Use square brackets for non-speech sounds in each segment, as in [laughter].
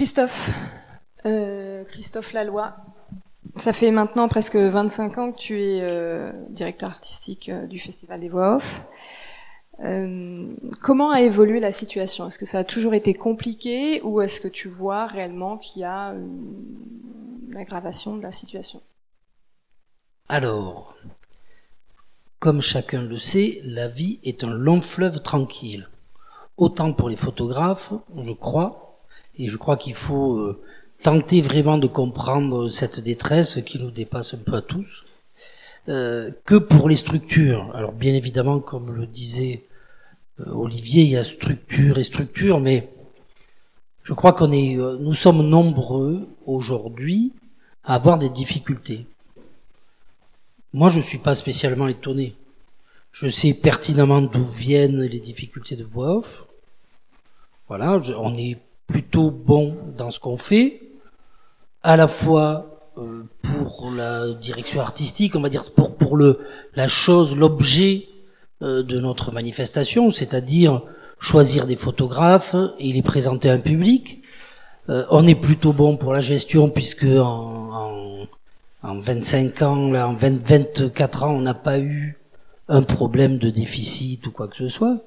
Christophe, euh, Christophe Laloy, ça fait maintenant presque 25 ans que tu es euh, directeur artistique euh, du Festival des Voix Off. Euh, comment a évolué la situation? Est-ce que ça a toujours été compliqué ou est-ce que tu vois réellement qu'il y a une aggravation de la situation? Alors, comme chacun le sait, la vie est un long fleuve tranquille. Autant pour les photographes, je crois, et je crois qu'il faut euh, tenter vraiment de comprendre cette détresse qui nous dépasse un peu à tous, euh, que pour les structures. Alors bien évidemment, comme le disait euh, Olivier, il y a structure et structure, mais je crois qu'on est, euh, nous sommes nombreux aujourd'hui à avoir des difficultés. Moi, je suis pas spécialement étonné. Je sais pertinemment d'où viennent les difficultés de voix off. Voilà, on est plutôt bon dans ce qu'on fait, à la fois euh, pour la direction artistique, on va dire pour pour le la chose, l'objet euh, de notre manifestation, c'est-à-dire choisir des photographes et les présenter à un public. Euh, on est plutôt bon pour la gestion puisque en, en, 25 ans, là, en 20, 24 ans, on n'a pas eu un problème de déficit ou quoi que ce soit.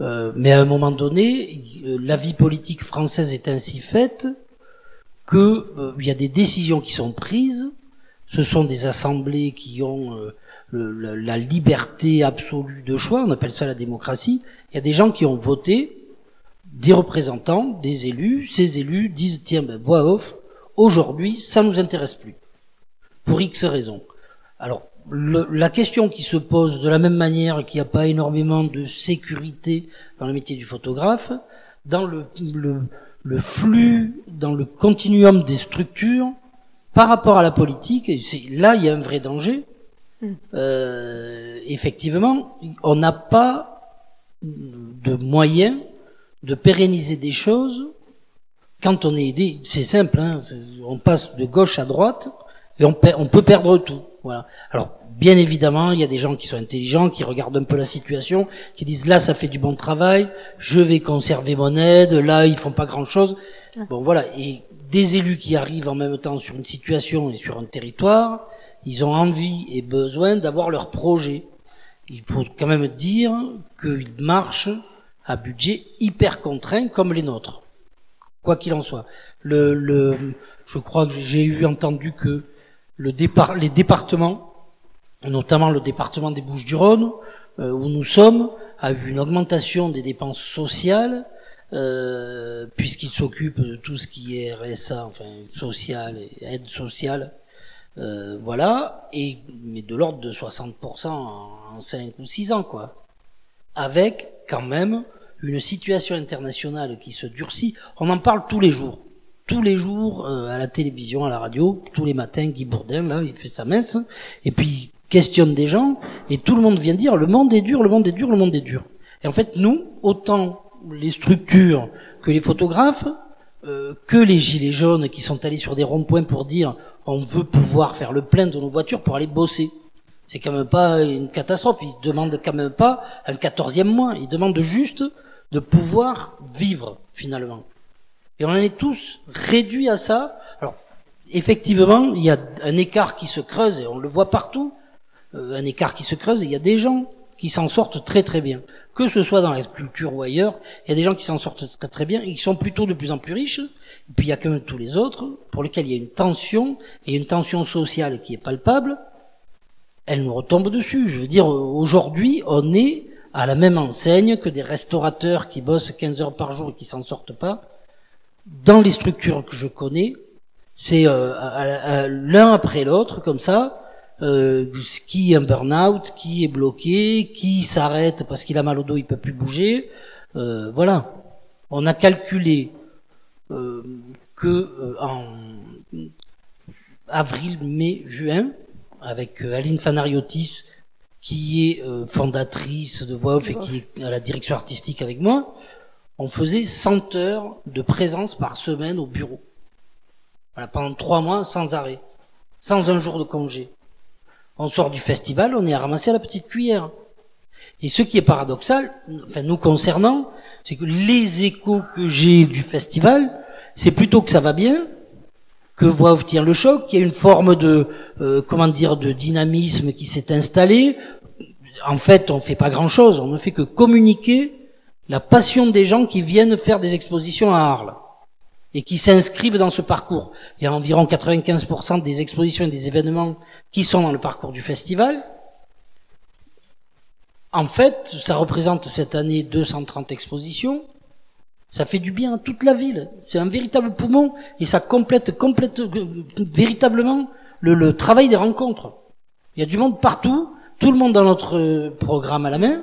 Euh, mais à un moment donné, la vie politique française est ainsi faite que il y a des décisions qui sont prises. Ce sont des assemblées qui ont la liberté absolue de choix, on appelle ça la démocratie. Il y a des gens qui ont voté, des représentants, des élus, ces élus disent tiens ben, voix off, aujourd'hui ça nous intéresse plus, pour X raisons. Alors la question qui se pose de la même manière qu'il n'y a pas énormément de sécurité dans le métier du photographe, dans le, le, le flux, dans le continuum des structures, par rapport à la politique, là il y a un vrai danger, euh, effectivement, on n'a pas de moyens de pérenniser des choses quand on est aidé. C'est simple, hein, on passe de gauche à droite et on, on peut perdre tout. Voilà. Alors, bien évidemment, il y a des gens qui sont intelligents, qui regardent un peu la situation, qui disent là, ça fait du bon travail, je vais conserver mon aide, là, ils font pas grand chose. Bon, voilà. Et des élus qui arrivent en même temps sur une situation et sur un territoire, ils ont envie et besoin d'avoir leur projet. Il faut quand même dire qu'ils marchent à budget hyper contraint comme les nôtres. Quoi qu'il en soit. Le, le, je crois que j'ai eu entendu que le départ, les départements, notamment le département des Bouches-du-Rhône, euh, où nous sommes, a eu une augmentation des dépenses sociales, euh, puisqu'il s'occupe de tout ce qui est RSA, enfin social et aide sociale, euh, voilà, et mais de l'ordre de 60% en 5 ou 6 ans, quoi. Avec quand même une situation internationale qui se durcit. On en parle tous les jours. Tous les jours, euh, à la télévision, à la radio, tous les matins, Guy Bourdin, là, il fait sa messe, et puis questionne des gens, et tout le monde vient dire, le monde est dur, le monde est dur, le monde est dur. Et en fait, nous, autant les structures que les photographes, euh, que les gilets jaunes qui sont allés sur des ronds-points pour dire on veut pouvoir faire le plein de nos voitures pour aller bosser. C'est quand même pas une catastrophe. Ils demandent quand même pas un quatorzième mois. Ils demandent juste de pouvoir vivre finalement. Et on en est tous réduits à ça. Alors effectivement, il y a un écart qui se creuse et on le voit partout. Euh, un écart qui se creuse. Et il y a des gens qui s'en sortent très très bien. Que ce soit dans la culture ou ailleurs, il y a des gens qui s'en sortent très très bien et qui sont plutôt de plus en plus riches. Et puis il y a quand même tous les autres pour lesquels il y a une tension et une tension sociale qui est palpable. Elle nous retombe dessus. Je veux dire, aujourd'hui, on est à la même enseigne que des restaurateurs qui bossent 15 heures par jour et qui s'en sortent pas. Dans les structures que je connais, c'est euh, l'un après l'autre, comme ça, euh, qui est un burn-out, qui est bloqué, qui s'arrête parce qu'il a mal au dos, il peut plus bouger. Euh, voilà. On a calculé euh, que euh, en avril, mai, juin, avec euh, Aline Fanariotis, qui est fondatrice de Voix Off et qui est à la direction artistique avec moi, on faisait 100 heures de présence par semaine au bureau. Voilà, pendant trois mois sans arrêt, sans un jour de congé. On sort du festival, on est à ramasser à la petite cuillère. Et ce qui est paradoxal, enfin nous concernant, c'est que les échos que j'ai du festival, c'est plutôt que ça va bien, que voit tient le choc, qu'il y a une forme de euh, comment dire de dynamisme qui s'est installé. En fait, on fait pas grand-chose, on ne fait que communiquer la passion des gens qui viennent faire des expositions à Arles et qui s'inscrivent dans ce parcours. Il y a environ 95% des expositions et des événements qui sont dans le parcours du festival. En fait, ça représente cette année 230 expositions. Ça fait du bien à toute la ville. C'est un véritable poumon et ça complète, complète véritablement le, le, travail des rencontres. Il y a du monde partout, tout le monde dans notre programme à la main.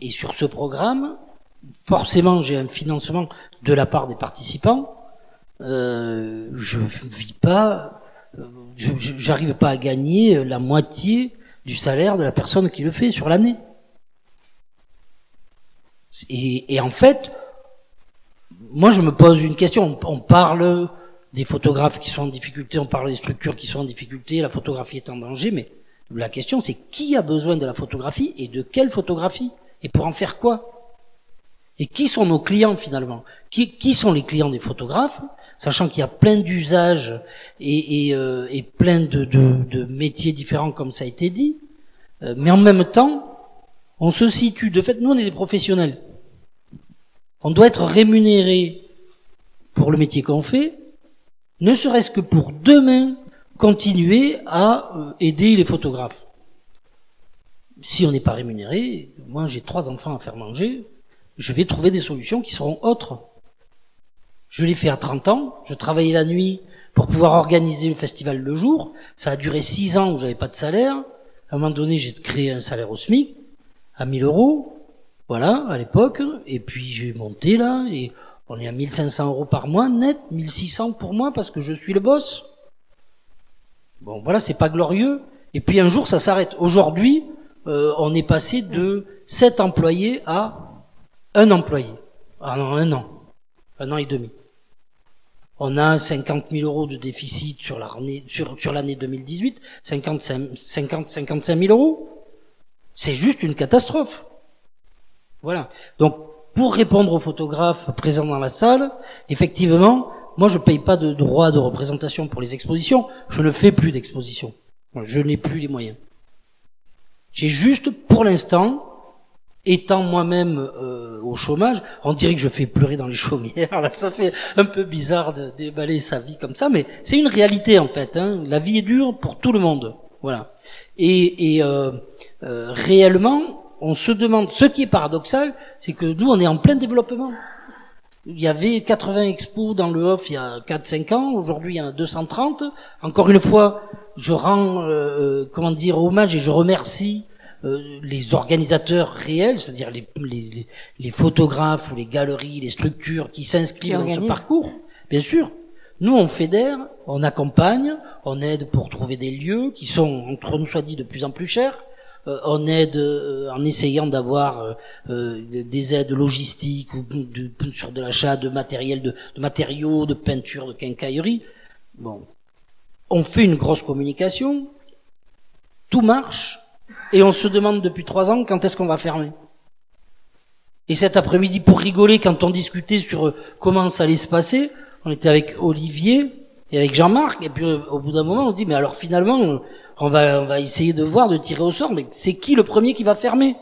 Et sur ce programme, forcément, j'ai un financement de la part des participants. Euh, je vis pas, j'arrive pas à gagner la moitié du salaire de la personne qui le fait sur l'année. Et, et, en fait, moi je me pose une question. On, parle des photographes qui sont en difficulté, on parle des structures qui sont en difficulté, la photographie est en danger, mais la question c'est qui a besoin de la photographie et de quelle photographie? Et pour en faire quoi? Et qui sont nos clients finalement? Qui, sont les clients des photographes Sachant qu'il y a plein d'usages et, euh, plein de, métiers différents comme ça a été dit, euh, mais en même temps, on se situe, de fait, nous on est des professionnels. On doit être rémunéré pour le métier qu'on fait, ne serait-ce que pour demain continuer à euh, aider les photographes. Si on n'est pas rémunéré, moi j'ai trois enfants à faire manger, je vais trouver des solutions qui seront autres. Je l'ai fait à 30 ans, je travaillais la nuit pour pouvoir organiser le festival le jour, ça a duré six ans où j'avais pas de salaire, à un moment donné j'ai créé un salaire au SMIC, à 1000 euros, voilà, à l'époque, et puis j'ai monté là, et on est à 1500 euros par mois net, 1600 pour moi parce que je suis le boss. Bon, voilà, c'est pas glorieux. Et puis un jour, ça s'arrête. Aujourd'hui, euh, on est passé de 7 employés à un employé. Ah non, un an. Un an et demi. On a 50 000 euros de déficit sur l'année sur, sur l'année 2018, 55, 50, 55 000 euros. C'est juste une catastrophe. Voilà. Donc, pour répondre aux photographes présents dans la salle, effectivement, moi je paye pas de droit de représentation pour les expositions. Je ne fais plus d'exposition. Je n'ai plus les moyens. J'ai juste, pour l'instant, étant moi-même euh, au chômage, on dirait que je fais pleurer dans les [laughs] chaumières. Là, ça fait un peu bizarre de déballer sa vie comme ça, mais c'est une réalité en fait. Hein. La vie est dure pour tout le monde. Voilà. Et, euh, euh, réellement, on se demande. Ce qui est paradoxal, c'est que nous, on est en plein développement. Il y avait 80 expos dans le off il y a 4-5 ans. Aujourd'hui, il y en a 230. Encore une fois, je rends, euh, euh, comment dire, hommage et je remercie euh, les organisateurs réels, c'est-à-dire les, les, les, photographes ou les galeries, les structures qui s'inscrivent dans ce parcours. Bien sûr, nous, on fédère, on accompagne, on aide pour trouver des lieux qui sont, entre nous soit dit, de plus en plus chers. Euh, on aide euh, en essayant d'avoir euh, des aides logistiques ou de, sur de l'achat de matériel, de, de, matériaux, de peinture, de quincaillerie. Bon, on fait une grosse communication, tout marche, et on se demande depuis trois ans quand est-ce qu'on va fermer. Et cet après-midi, pour rigoler, quand on discutait sur comment ça allait se passer, on était avec Olivier et avec Jean-Marc, et puis au bout d'un moment, on dit, mais alors finalement, on va, on va essayer de voir, de tirer au sort, mais c'est qui le premier qui va fermer?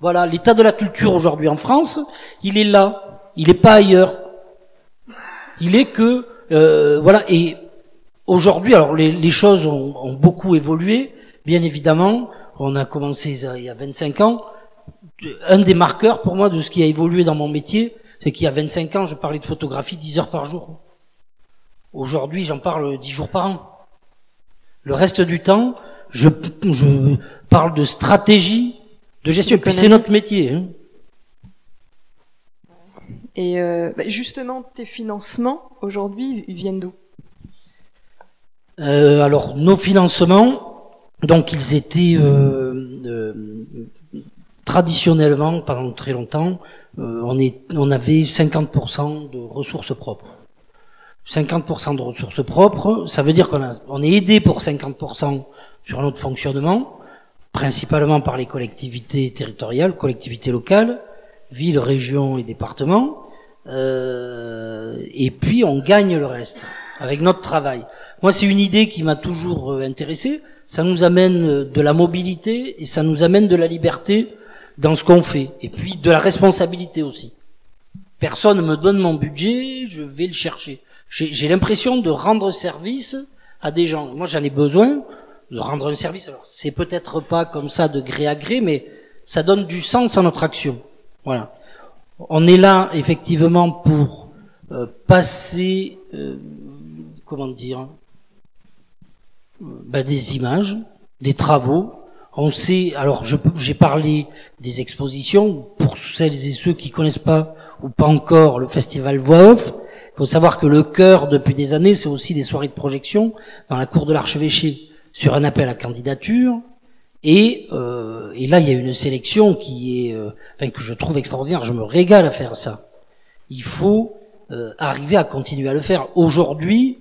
Voilà, l'état de la culture aujourd'hui en France, il est là, il n'est pas ailleurs. Il est que, euh, voilà, et aujourd'hui, alors les, les choses ont, ont, beaucoup évolué, bien évidemment, on a commencé il y a 25 ans, un des marqueurs pour moi de ce qui a évolué dans mon métier, c'est qu'il y a 25 ans, je parlais de photographie 10 heures par jour. Aujourd'hui, j'en parle 10 jours par an. Le reste du temps, je, je parle de stratégie, de gestion, puis c'est notre métier. Hein. Et euh, bah, justement, tes financements aujourd'hui ils viennent d'où? Euh, Alors, nos financements, donc ils étaient euh, euh traditionnellement pendant très longtemps, euh, on, est, on avait 50% de ressources propres. 50% de ressources propres, ça veut dire qu'on on est aidé pour 50% sur notre fonctionnement, principalement par les collectivités territoriales, collectivités locales, villes, régions et départements. euh, et puis on gagne le reste avec notre travail. Moi, c'est une idée qui m'a toujours euh, intéressé. Ça nous amène euh, de la mobilité et ça nous amène de la liberté dans ce qu'on fait, et puis de la responsabilité aussi. Personne me donne mon budget, je vais le chercher. J'ai l'impression de rendre service à des gens. Moi, j'en ai besoin de rendre un service. Alors, c'est peut-être pas comme ça de gré à gré, mais ça donne du sens à notre action. Voilà. On est là effectivement pour euh, passer, euh, comment dire, ben, des images, des travaux. On sait, alors j'ai parlé des expositions pour celles et ceux qui connaissent pas ou pas encore le festival Voix Off. Il faut savoir que le cœur depuis des années, c'est aussi des soirées de projection dans la cour de l'archevêché sur un appel à candidature et, euh, et là, il y a une sélection qui est, euh, enfin, que je trouve extraordinaire. Je me régale à faire ça. Il faut euh, arriver à continuer à le faire. Aujourd'hui,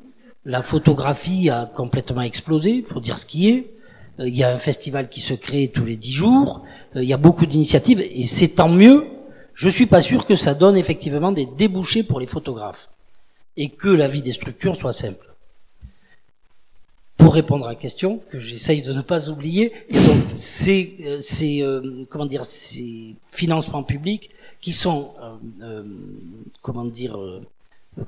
la photographie a complètement explosé. Il faut dire ce qui est. Euh, il y a un festival qui se crée tous les dix jours. Euh, il y a beaucoup d'initiatives et c'est tant mieux. Je suis pas sûr que ça donne effectivement des débouchés pour les photographes et que la vie des structures soit simple pour répondre à la question que j'essaye de ne pas oublier. C'est, c'est euh, comment dire, ces financements publics qui sont, comment dire,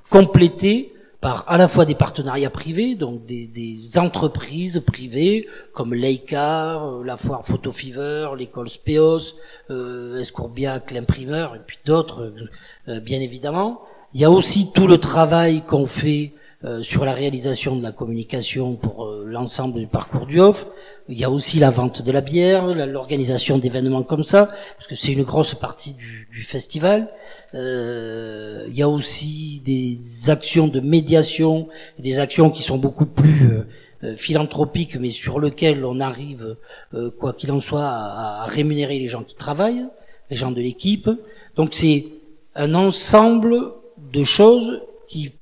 complétés par à la fois des partenariats privés, donc des, entreprises privées comme Leica, la foire Photo Fever, l'école Speos, euh, Escourbiac, l'imprimeur, et puis d'autres, bien évidemment. Il y a aussi tout le travail qu'on fait euh, sur la réalisation de la communication pour euh, l'ensemble du parcours du off. Il y a aussi la vente de la bière, l'organisation d'événements comme ça, parce que c'est une grosse partie du, du festival. Euh, il y a aussi des actions de médiation, des actions qui sont beaucoup plus euh, philanthropiques, mais sur lesquelles on arrive, quoi qu'il en soit, à, à rémunérer les gens qui travaillent, les gens de l'équipe. Donc c'est un ensemble de choses qui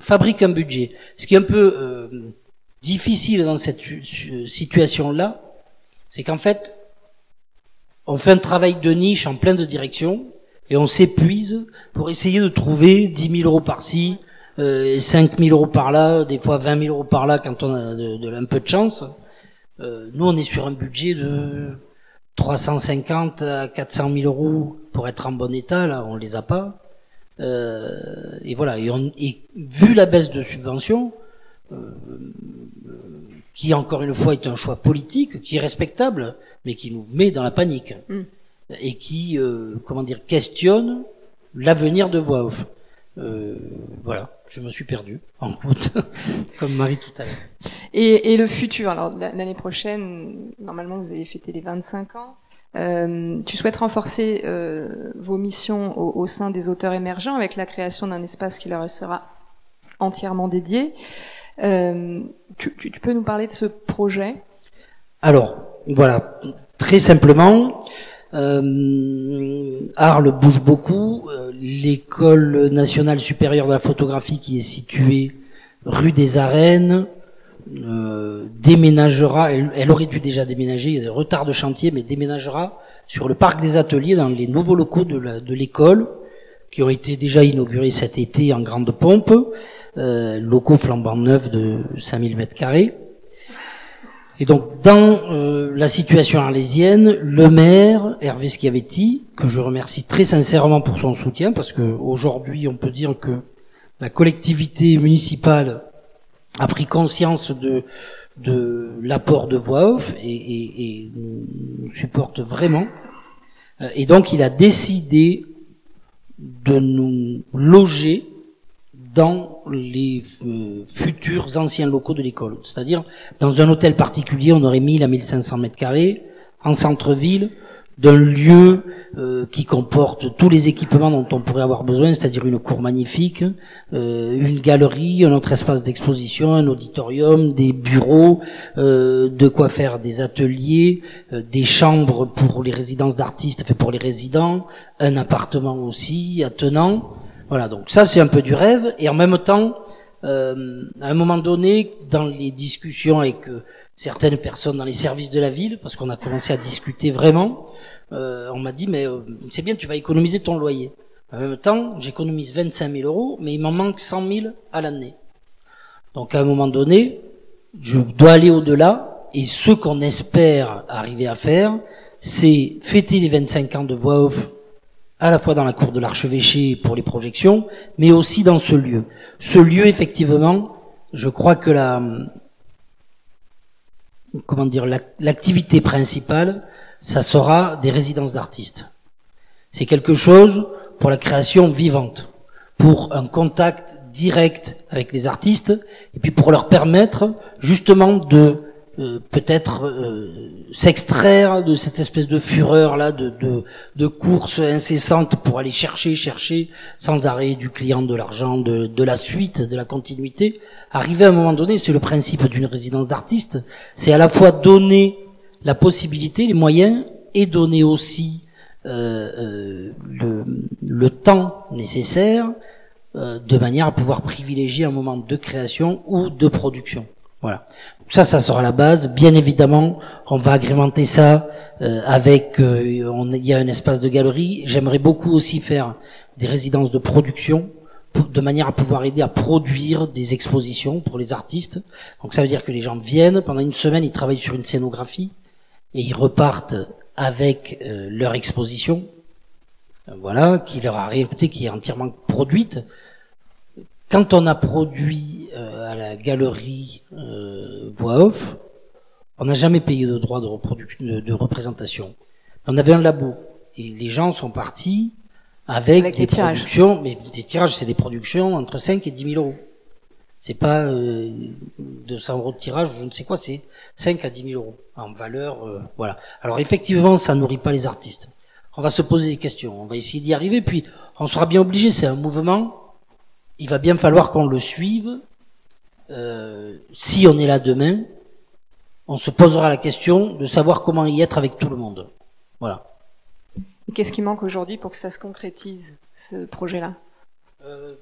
fabrique un budget. Ce qui est un peu euh, difficile dans cette situation-là, c'est qu'en fait, on fait un travail de niche en plein de directions et on s'épuise pour essayer de trouver 10 000 euros par-ci, euh, 5 000 euros par-là, des fois 20 000 euros par-là quand on a de, un peu de chance. Euh, nous, on est sur un budget de 350 à 400 000 euros pour être en bon état. Là, on les a pas. Euh, et voilà. Et, on, et, vu la baisse de subventions, euh, qui encore une fois est un choix politique, qui est respectable, mais qui nous met dans la panique mm. et qui, euh, comment dire, questionne l'avenir de voix off. Euh, voilà, je me suis perdu en route, [laughs] comme Marie tout à l'heure. Et, et, le futur, alors l'année prochaine, normalement vous avez fêté les 25 ans. Euh, tu souhaites renforcer euh, vos missions au, sein des auteurs émergents avec la création d'un espace qui leur sera entièrement dédié. Euh, tu, peux nous parler de ce projet? Alors, voilà, très simplement, Arles bouge beaucoup. L'école nationale supérieure de la photographie qui est située rue des Arènes, euh, déménagera, elle, aurait dû déjà déménager, il y a des retards de chantier, mais déménagera sur le parc des ateliers dans les nouveaux locaux de l'école, qui ont été déjà inaugurés cet été en grande pompe, euh, locaux flambant neufs de 5000 mètres carrés. Et donc, dans euh, la situation arlésienne, le maire, Hervé Schiavetti, que je remercie très sincèrement pour son soutien, parce que aujourd'hui, on peut dire que la collectivité municipale a pris conscience de, de l'apport de voix off et, nous supporte vraiment. Euh, et donc il a décidé de nous loger dans les euh, futurs anciens locaux de l'école. C'est-à-dire, dans un hôtel particulier, on aurait 1000 à 1500 mètres carrés, en centre-ville, d'un lieu euh, qui comporte tous les équipements dont on pourrait avoir besoin, c'est-à-dire une cour magnifique, euh, une galerie, un autre espace d'exposition, un auditorium, des bureaux, euh, de quoi faire des ateliers, des chambres pour les résidences d'artistes, fait pour les résidents, un appartement aussi attenant. Voilà, donc ça c'est un peu du rêve, et en même temps, à un moment donné, dans les discussions avec certaines personnes dans les services de la ville, parce qu'on a commencé à discuter vraiment, euh, on m'a dit mais euh, c'est bien, tu vas économiser ton loyer. En même temps, j'économise 25 000 euros, mais il m'en manque 100 000 à l'année. Donc à un moment donné, je dois aller au-delà, et ce qu'on espère arriver à faire, c'est fêter les 25 ans de voix off à la fois dans la cour de l'archevêché pour les projections, mais aussi dans ce lieu. Ce lieu, effectivement, je crois que la, comment dire, l'activité principale, ça sera des résidences d'artistes. C'est quelque chose pour la création vivante, pour un contact direct avec les artistes, et puis pour leur permettre justement de euh, peut-être euh, s'extraire de cette espèce de fureur là, de, de, de course incessante pour aller chercher, chercher sans arrêt du client, de l'argent, de, de la suite, de la continuité. Arriver à un moment donné, c'est le principe d'une résidence d'artiste, c'est à la fois donner la possibilité, les moyens, et donner aussi euh, le, le, temps nécessaire de manière à pouvoir privilégier un moment de création ou de production. Voilà. Ça, ça sera la base. Bien évidemment, on va agrémenter ça euh, avec. Euh, il y a un espace de galerie. J'aimerais beaucoup aussi faire des résidences de production de manière à pouvoir aider à produire des expositions pour les artistes. Donc ça veut dire que les gens viennent pendant une semaine, ils travaillent sur une scénographie et ils repartent avec euh, leur exposition. Voilà, qui leur a réécouté, qui est entièrement produite. Quand on a produit à la galerie euh, voix off, on n'a jamais payé de droit de, reproduction, de, représentation. On avait un labo et les gens sont partis avec, des productions, mais des tirages, c'est des productions entre 5 et 10 000 euros. C'est pas euh, 200 euros de tirage, je ne sais quoi, c'est 5 à 10 000 euros en valeur. Euh, voilà. Alors effectivement, ça nourrit pas les artistes. On va se poser des questions, on va essayer d'y arriver, puis on sera bien obligé. C'est un mouvement. Il va bien falloir qu'on le suive euh, si on est là demain, on se posera la question de savoir comment y être avec tout le monde. Voilà. Qu'est-ce qui manque aujourd'hui pour que ça se concrétise, ce projet-là? Euh,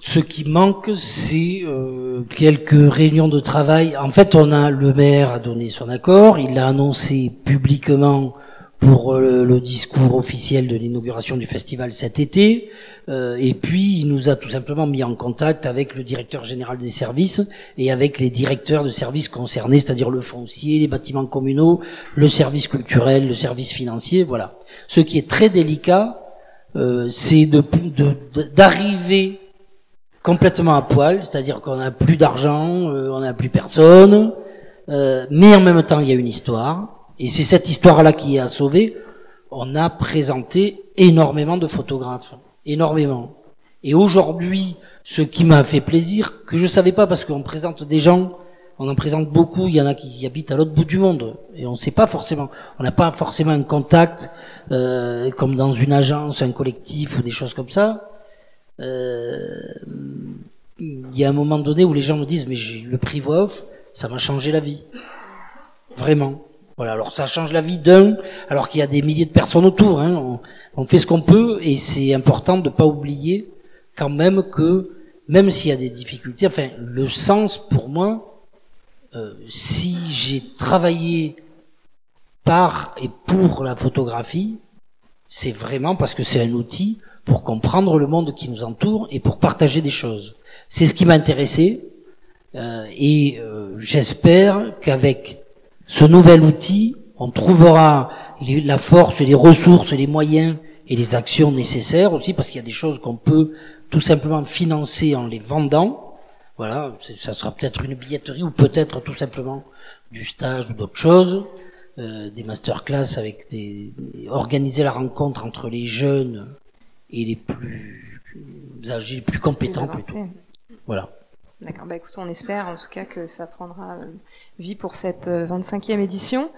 Ce qui manque, c'est euh, quelques réunions de travail. En fait, on a le maire a donné son accord, il l'a annoncé publiquement pour euh, le discours officiel de l'inauguration du festival cet été. Euh, et puis, il nous a tout simplement mis en contact avec le directeur général des services et avec les directeurs de services concernés, c'est-à-dire le foncier, les bâtiments communaux, le service culturel, le service financier, voilà. Ce qui est très délicat, euh, c'est d'arriver de, complètement à poil, c'est-à-dire qu'on n'a plus d'argent, on n'a plus personne, mais en même temps, il y a une histoire et c'est cette histoire-là qui a sauvé. On a présenté énormément de photographes, énormément. Et aujourd'hui, ce qui m'a fait plaisir, que je savais pas parce qu'on présente des gens, on en présente beaucoup, il y en a qui habitent à l'autre bout du monde et on ne sait pas forcément, on n'a pas forcément un contact euh, comme dans une agence, un collectif ou des choses comme ça. Euh, il y a un moment donné où les gens me disent mais le prix voix off, ça m'a changé la vie, vraiment. Voilà, alors ça change la vie d'un, alors qu'il y a des milliers de personnes autour. Hein. On, fait ce qu'on peut et c'est important de ne pas oublier quand même que même s'il y a des difficultés, enfin le sens pour moi, euh, si j'ai travaillé par et pour la photographie, c'est vraiment parce que c'est un outil pour comprendre le monde qui nous entoure et pour partager des choses. C'est ce qui m'a intéressé euh, et euh, j'espère qu'avec ce nouvel outil, on trouvera la force, les ressources, les moyens et les actions nécessaires aussi, parce qu'il y a des choses qu'on peut tout simplement financer en les vendant. Voilà, ça sera peut-être une billetterie ou peut-être tout simplement du stage ou d'autres choses, euh, des masterclass avec des organiser la rencontre entre les jeunes et les plus âgés, les plus compétents plutôt. Voilà. D'accord, bah écoute, on espère en tout cas que ça prendra euh, vie pour cette 25e euh, édition.